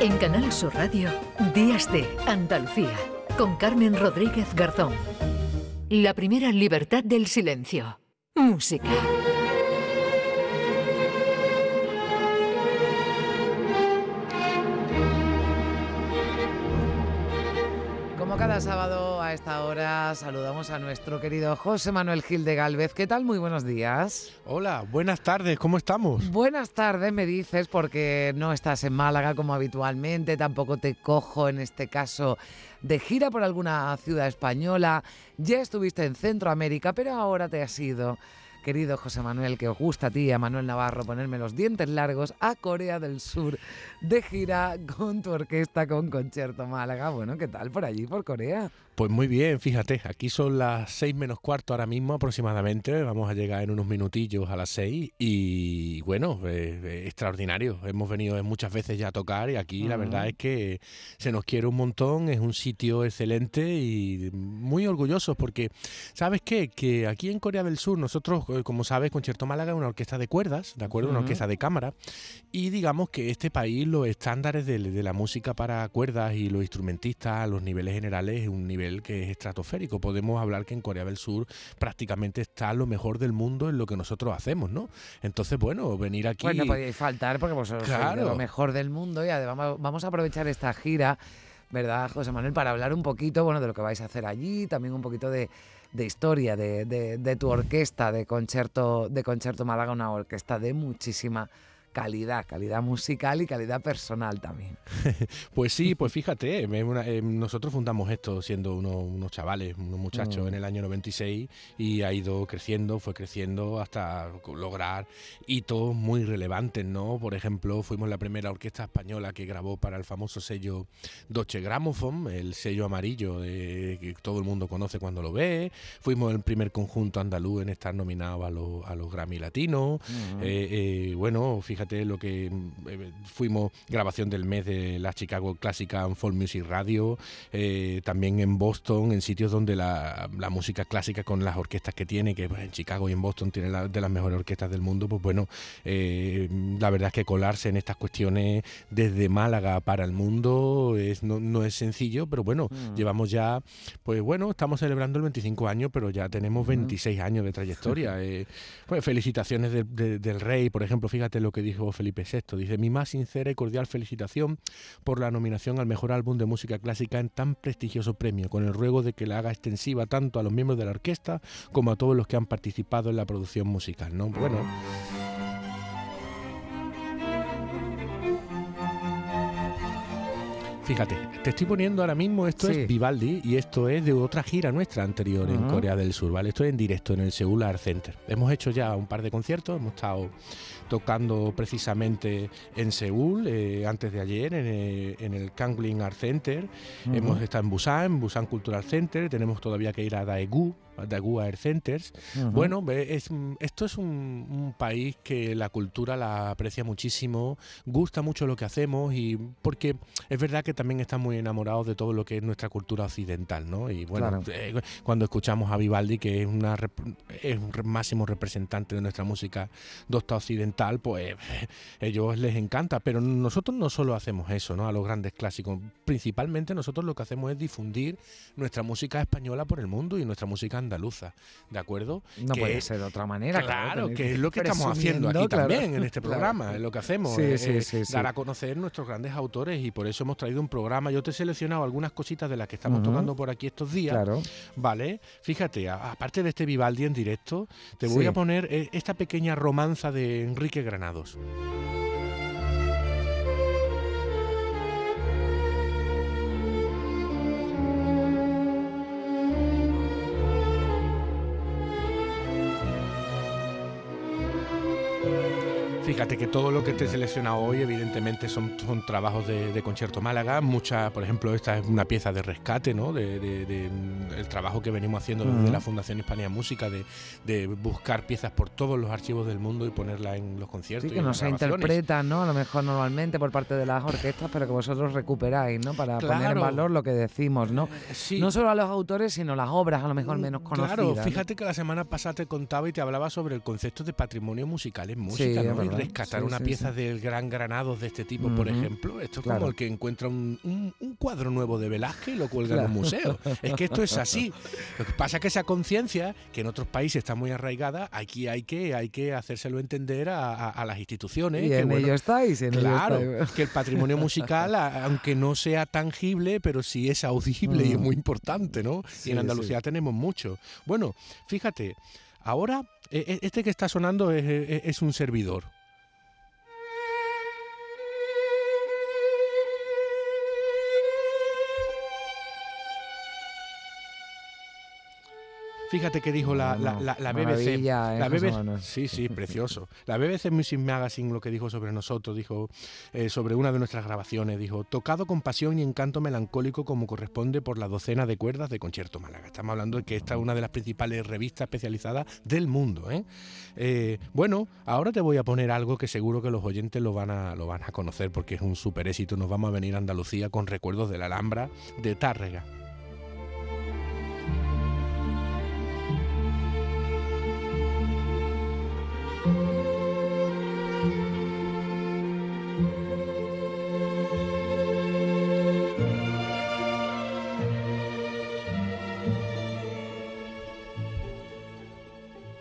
En Canal Sur Radio, Días de Andalucía, con Carmen Rodríguez Garzón. La primera libertad del silencio. Música. Como cada sábado a esta hora saludamos a nuestro querido José Manuel Gil de Galvez. ¿Qué tal? Muy buenos días. Hola, buenas tardes, ¿cómo estamos? Buenas tardes, me dices, porque no estás en Málaga como habitualmente, tampoco te cojo en este caso de gira por alguna ciudad española. Ya estuviste en Centroamérica, pero ahora te has ido querido José Manuel, que os gusta a ti a Manuel Navarro ponerme los dientes largos, a Corea del Sur de gira con tu orquesta con Concierto Málaga. Bueno, ¿qué tal por allí, por Corea? Pues muy bien, fíjate, aquí son las seis menos cuarto ahora mismo aproximadamente, vamos a llegar en unos minutillos a las seis y bueno, eh, eh, extraordinario, hemos venido muchas veces ya a tocar y aquí la verdad es que se nos quiere un montón, es un sitio excelente y muy orgullosos porque, ¿sabes qué? Que aquí en Corea del Sur nosotros, como sabes, Concierto Málaga es una orquesta de cuerdas, ¿de acuerdo? Una orquesta de cámara y digamos que este país los estándares de, de la música para cuerdas y los instrumentistas, los niveles generales, es un nivel que es estratosférico. Podemos hablar que en Corea del Sur prácticamente está lo mejor del mundo en lo que nosotros hacemos, ¿no? Entonces, bueno, venir aquí... Pues no podíais faltar porque vosotros sois de lo mejor del mundo y además vamos a aprovechar esta gira, ¿verdad, José Manuel? Para hablar un poquito, bueno, de lo que vais a hacer allí, también un poquito de, de historia de, de, de, tu orquesta de concierto, de concierto Málaga, una orquesta de muchísima calidad, calidad musical y calidad personal también. pues sí, pues fíjate, eh, nosotros fundamos esto siendo unos, chavales, unos muchachos mm. en el año 96 y ha ido creciendo, fue creciendo hasta lograr hitos muy relevantes, ¿no? Por ejemplo, fuimos la primera orquesta española que grabó para el famoso sello Deutsche Grammophon, el sello amarillo que todo el mundo conoce cuando lo ve. Fuimos el primer conjunto andaluz en estar nominado a los, a los Grammy Latinos. Mm. Eh, eh, bueno, fíjate fíjate lo que eh, fuimos grabación del mes de la Chicago Clásica en Folk Music Radio, eh, también en Boston, en sitios donde la, música clásica con las orquestas que tiene, que pues, en Chicago y en Boston tiene la, de las mejores orquestas del mundo, pues bueno, eh, la verdad es que colarse en estas cuestiones desde Málaga para el mundo es, no, es sencillo, pero bueno, mm. llevamos ya, pues bueno, estamos celebrando el 25 años, pero ya tenemos 26 años de trayectoria. pues felicitaciones del rey, por ejemplo, fíjate lo que dice dijo Felipe VI. Dice, mi más sincera y cordial felicitación por la nominación al mejor álbum de música clásica en tan prestigioso premio, con el ruego de que la haga extensiva tanto a los miembros de la orquesta como a todos los que han participado en la producción musical. ¿no? Bueno. Fíjate, te estoy poniendo ahora mismo, esto es Vivaldi y esto es de otra gira nuestra anterior en Corea del Sur, ¿vale? Esto es en directo en el Seoul Art Center. Hemos hecho ya un par de conciertos, hemos estado tocando precisamente en Seúl eh, antes de ayer en el, en el Kangling Art Center, hemos estado en Busan, Busan Cultural Center, tenemos todavía que ir a Daegu, Daegu Air Centers. Bueno, es, esto es un, país que la cultura la aprecia muchísimo, gusta mucho lo que hacemos y porque es verdad que también está muy enamorados de todo lo que es nuestra cultura occidental, ¿no? Y bueno, eh, cuando escuchamos a Vivaldi, que es, una, es un máximo representante de nuestra música docta occidental, pues ellos les encanta, pero nosotros no solo hacemos eso, ¿no? A los grandes clásicos, principalmente nosotros lo que hacemos es difundir nuestra música española por el mundo y nuestra música andaluza, ¿de acuerdo? No puede ser de otra manera. Claro, que es lo que estamos haciendo aquí también en este programa, es lo que hacemos, dar a conocer nuestros grandes autores y por eso hemos traído un programa. Yo te he seleccionado algunas cositas de las que estamos tocando por aquí estos días, claro. ¿vale? Fíjate, aparte de este Vivaldi en directo, te voy a poner eh, esta pequeña romanza de Enrique Granados. Fíjate que todo lo que te he seleccionado hoy, evidentemente, son, son trabajos de, Concierto Málaga. Mucha, por ejemplo, esta es una pieza de rescate, ¿no? De, el trabajo que venimos haciendo desde la Fundación Hispania Música, de, buscar piezas por todos los archivos del mundo y ponerlas en los conciertos. Sí, que no se interpretan, ¿no? A lo mejor normalmente por parte de las orquestas, pero que vosotros recuperáis, ¿no? Para poner en valor lo que decimos, ¿no? Eh, no solo a los autores, sino las obras, a lo mejor menos conocidas. Claro, fíjate que la semana pasada te contaba y te hablaba sobre el concepto de patrimonio musical en música, ¿no? Rescatar una pieza del Gran Granados de este tipo, por ejemplo, esto es como el que encuentra un, cuadro nuevo de Velázquez y lo cuelga en un museo. Es que esto es así. Lo que pasa es que esa conciencia, que en otros países está muy arraigada, aquí hay que, hay que hacérselo entender a, las instituciones. Y que, en ello estáis. claro, que el patrimonio musical, aunque no sea tangible, pero sí es audible y es mm. muy importante, ¿no? y en Andalucía tenemos mucho. Bueno, fíjate, ahora e, e, este que está sonando es un servidor. Fíjate que dijo la, la, la, BBC. La BBC sí, sí, precioso. La BBC Music Magazine lo que dijo sobre nosotros, dijo eh, sobre una de nuestras grabaciones, dijo, tocado con pasión y encanto melancólico como corresponde por la docena de cuerdas de Concierto Málaga. Estamos hablando de que esta es una de las principales revistas especializadas del mundo. ¿eh? Eh, bueno, ahora te voy a poner algo que seguro que los oyentes lo van, a, lo van a conocer porque es un super éxito. Nos vamos a venir a Andalucía con recuerdos de la Alhambra de Tárrega.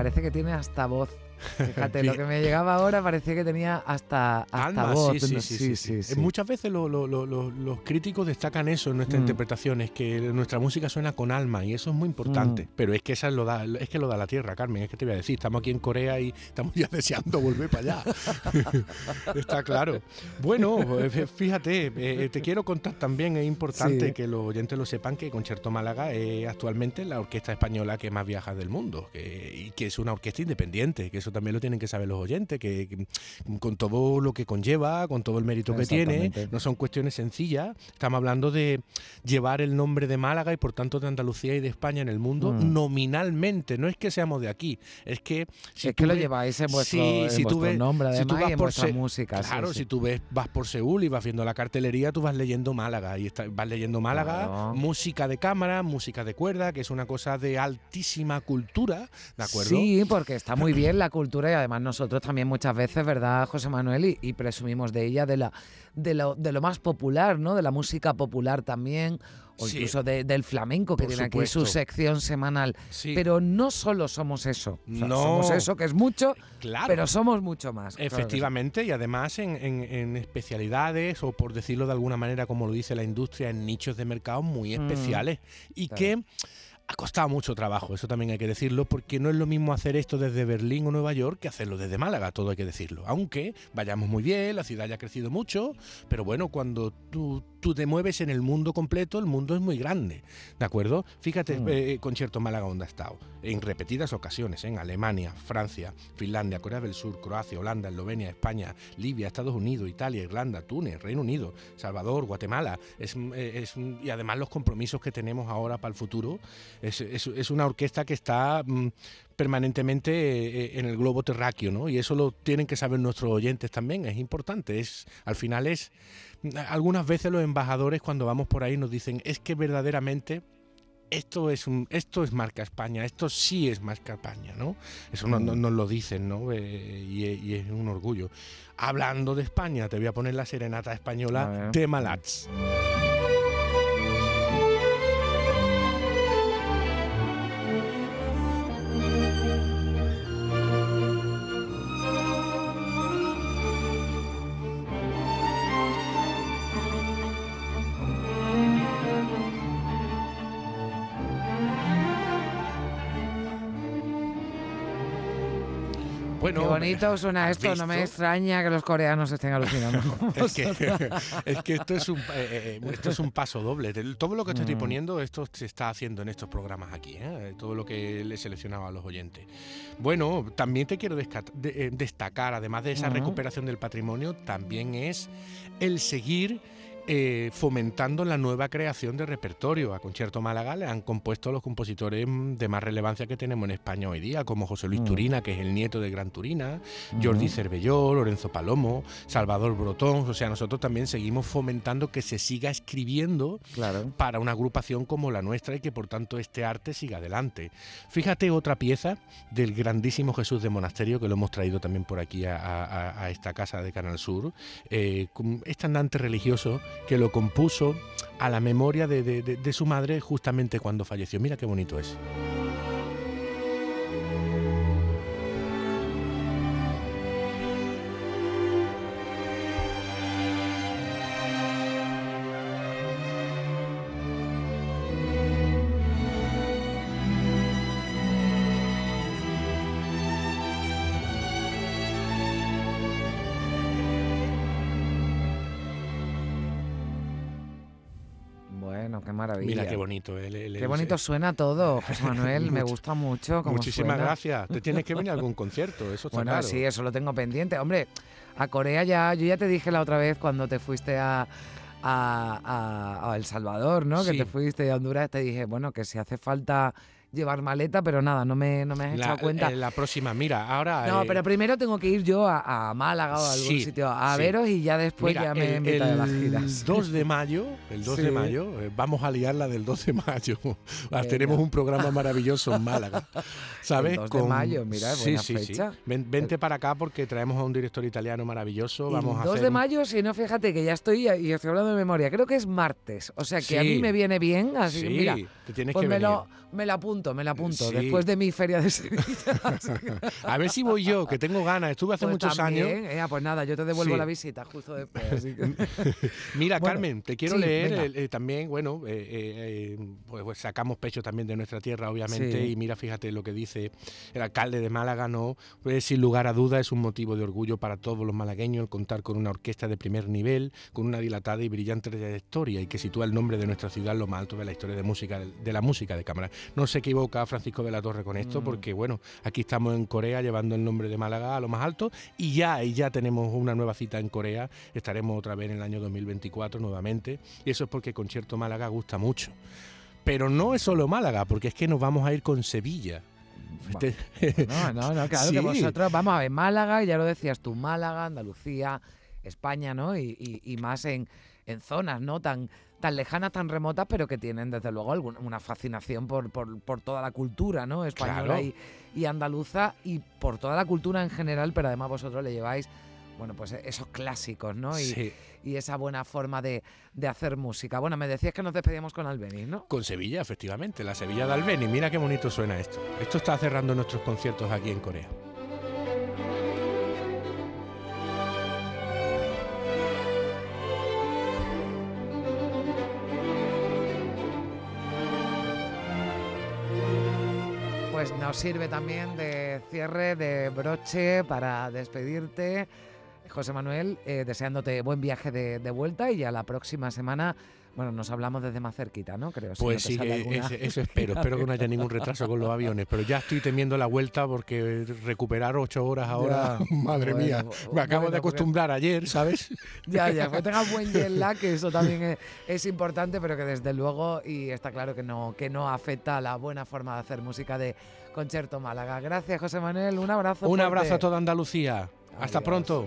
Parece que tiene hasta voz. Fíjate, lo que me llegaba ahora parecía que tenía hasta, hasta voz. Sí, sí, sí, Muchas veces los críticos destacan eso en nuestra mm. interpretación, es que nuestra música suena con alma y eso es muy importante. Mm. Pero es que esa lo da, es que lo da la tierra, Carmen, es que te voy a decir, estamos aquí en Corea y estamos ya deseando volver para allá. Está claro. Bueno, eh, fíjate, eh, te quiero contar también, es importante que los oyentes lo sepan, que Concierto Málaga es actualmente la orquesta española que más viaja del mundo y que es una orquesta independiente, que eso también lo tienen que saber los oyentes, que, con todo lo que conlleva, con todo el mérito que tiene, no son cuestiones sencillas. Estamos hablando de llevar el nombre de Málaga y por tanto de Andalucía y de España en el mundo mm. nominalmente. No es que seamos de aquí, es que si es que lo lleváis en vuestro, si tú nombre, además, si tú vas por vuestra música. Claro, si tú ves, vas por Seúl y vas viendo la cartelería, tú vas leyendo Málaga y vas leyendo Málaga, música de cámara, música de cuerda, que es una cosa de altísima cultura, ¿de acuerdo? Sí, porque está muy bien la cultura y además nosotros también muchas veces, ¿verdad, José Manuel? Y, presumimos de ella, de, la, de, lo, de lo más popular, ¿no? De la música popular también, o incluso del flamenco, que tiene aquí su sección semanal. Pero no solo somos eso. no. Somos eso, que es mucho, pero somos mucho más. Efectivamente, y además en, especialidades, o por decirlo de alguna manera, como lo dice la industria, en nichos de mercado muy mm, especiales. y que ha costado mucho trabajo, eso también hay que decirlo, porque no es lo mismo hacer esto desde Berlín o Nueva York que hacerlo desde Málaga, todo hay que decirlo. Aunque vayamos muy bien, la ciudad ya ha crecido mucho, pero bueno, cuando tú, tú te mueves en el mundo completo, el mundo es muy grande, ¿de acuerdo? Fíjate, mm. eh, concierto Málaga donde ha estado, en repetidas ocasiones, en Alemania, Francia, Finlandia, Corea del Sur, Croacia, Holanda, Eslovenia, España, Libia, Estados Unidos, Italia, Irlanda, Túnez, Reino Unido, Salvador, Guatemala, es, eh, y además los compromisos que tenemos ahora para el futuro es, una orquesta que está mm, permanentemente eh, en el globo terráqueo, ¿no? Y eso lo tienen que saber nuestros oyentes también, es importante. Es, al final es, algunas veces los embajadores cuando vamos por ahí nos dicen, es que verdaderamente esto es un, esto es marca España, esto sí es marca España, ¿no? Eso nos no, lo dicen, ¿no? Eh, y, es un orgullo. Hablando de España, te voy a poner la serenata española de Malats. Qué bonito suena esto, no me extraña que los coreanos estén alucinando. es, que, esto, es un, eh, eh, esto es un paso doble. Todo lo que te estoy mm. poniendo, esto se está haciendo en estos programas aquí, ¿eh? todo lo que le seleccionaba a los oyentes. Bueno, también te quiero destacar, además de esa recuperación del patrimonio, también es el seguir eh, fomentando la nueva creación de repertorio. A Concierto Málaga le han compuesto los compositores mm, de más relevancia que tenemos en España hoy día, como José Luis mm. Turina, que es el nieto de Gran Turina, Jordi Cervelló, Lorenzo Palomo, Salvador Brotón. O sea, nosotros también seguimos fomentando que se siga escribiendo para una agrupación como la nuestra y que por tanto este arte siga adelante. Fíjate otra pieza del grandísimo Jesús de Monasterio, que lo hemos traído también por aquí a, esta casa de Canal Sur. Eh, este andante religioso que lo compuso a la memoria de su madre justamente cuando falleció. Mira qué bonito es. Mira qué bonito. qué bonito suena todo, José Manuel. me gusta mucho. Muchísimas gracias. Te tienes que venir a algún concierto, eso está Bueno, sí, eso lo tengo pendiente. Hombre, a Corea ya, yo ya te dije la otra vez cuando te fuiste a, a, El Salvador, ¿no? Que te fuiste a Honduras, te dije, bueno, que si hace falta llevar maleta, pero nada, no me, no me has echado cuenta. Eh, la próxima, mira, ahora... No, eh, pero primero tengo que ir yo a, Málaga o a algún sitio a veros y ya después ya me invita de las giras. El 2 de mayo, el 2 de mayo, eh, vamos a liar la del 2 de mayo. Tenemos un programa maravilloso en Málaga, ¿sabes? El 2 de mayo, mira, buena fecha. vente para acá porque traemos a un director italiano maravilloso. Vamos el 2 de mayo, si no, fíjate que ya estoy y estoy hablando de memoria. Creo que es martes, o sea que a mí me viene bien, así que mira, te tienes pues que me venir. lo me la apunto, me la apunto. Después de mi feria de Sevilla. a ver si voy yo, que tengo ganas. Estuve hace pues muchos años. Eh, pues nada, yo te devuelvo la visita justo después. Mira, Carmen, te quiero leer eh, también, bueno, eh, pues, pues, sacamos pecho también de nuestra tierra, obviamente, y mira, fíjate lo que dice el alcalde de Málaga, no, pues, sin lugar a duda es un motivo de orgullo para todos los malagueños el contar con una orquesta de primer nivel, con una dilatada y brillante trayectoria y que sitúa el nombre de nuestra ciudad en lo más alto de la historia de música de la música de cámara. No se equivoca Francisco de la Torre con esto, mm. porque bueno, aquí estamos en Corea llevando el nombre de Málaga a lo más alto y ya, y ya tenemos una nueva cita en Corea. Estaremos otra vez en el año 2024 nuevamente. Y eso es porque Concierto Málaga gusta mucho. Pero no es solo Málaga, porque es que nos vamos a ir con Sevilla. No, no, no, claro que vosotros vamos a ver Málaga, ya lo decías tú, Málaga, Andalucía, España, ¿no? Y, más en, en zonas, ¿no? Tan, tan lejanas, tan remotas, pero que tienen desde luego una fascinación por, por, toda la cultura ¿no? española y, andaluza y por toda la cultura en general, pero además vosotros le lleváis bueno, pues esos clásicos, ¿no? Y, y esa buena forma de, de, hacer música. Bueno, me decías que nos despedíamos con Albeni, ¿no? Con Sevilla, efectivamente, la Sevilla de Albeni. Mira qué bonito suena esto. Esto está cerrando nuestros conciertos aquí en Corea. Nos sirve también de cierre, de broche para despedirte. José Manuel, eh, deseándote buen viaje de, de, vuelta y ya la próxima semana bueno, nos hablamos desde más cerquita, ¿no? Creo. Pues sí, eh, eso espero. espero que no haya ningún retraso con los aviones. Pero ya estoy temiendo la vuelta porque recuperar ocho horas ahora, madre mía, me acabo de acostumbrar ayer, ¿sabes? Ya, ya, pues tengas buen jet lag, que eso también es, importante, pero que desde luego, y está claro que no, que no afecta a la buena forma de hacer música de Concierto Málaga. Gracias, José Manuel. Un abrazo. Un abrazo a toda Andalucía. Hasta pronto.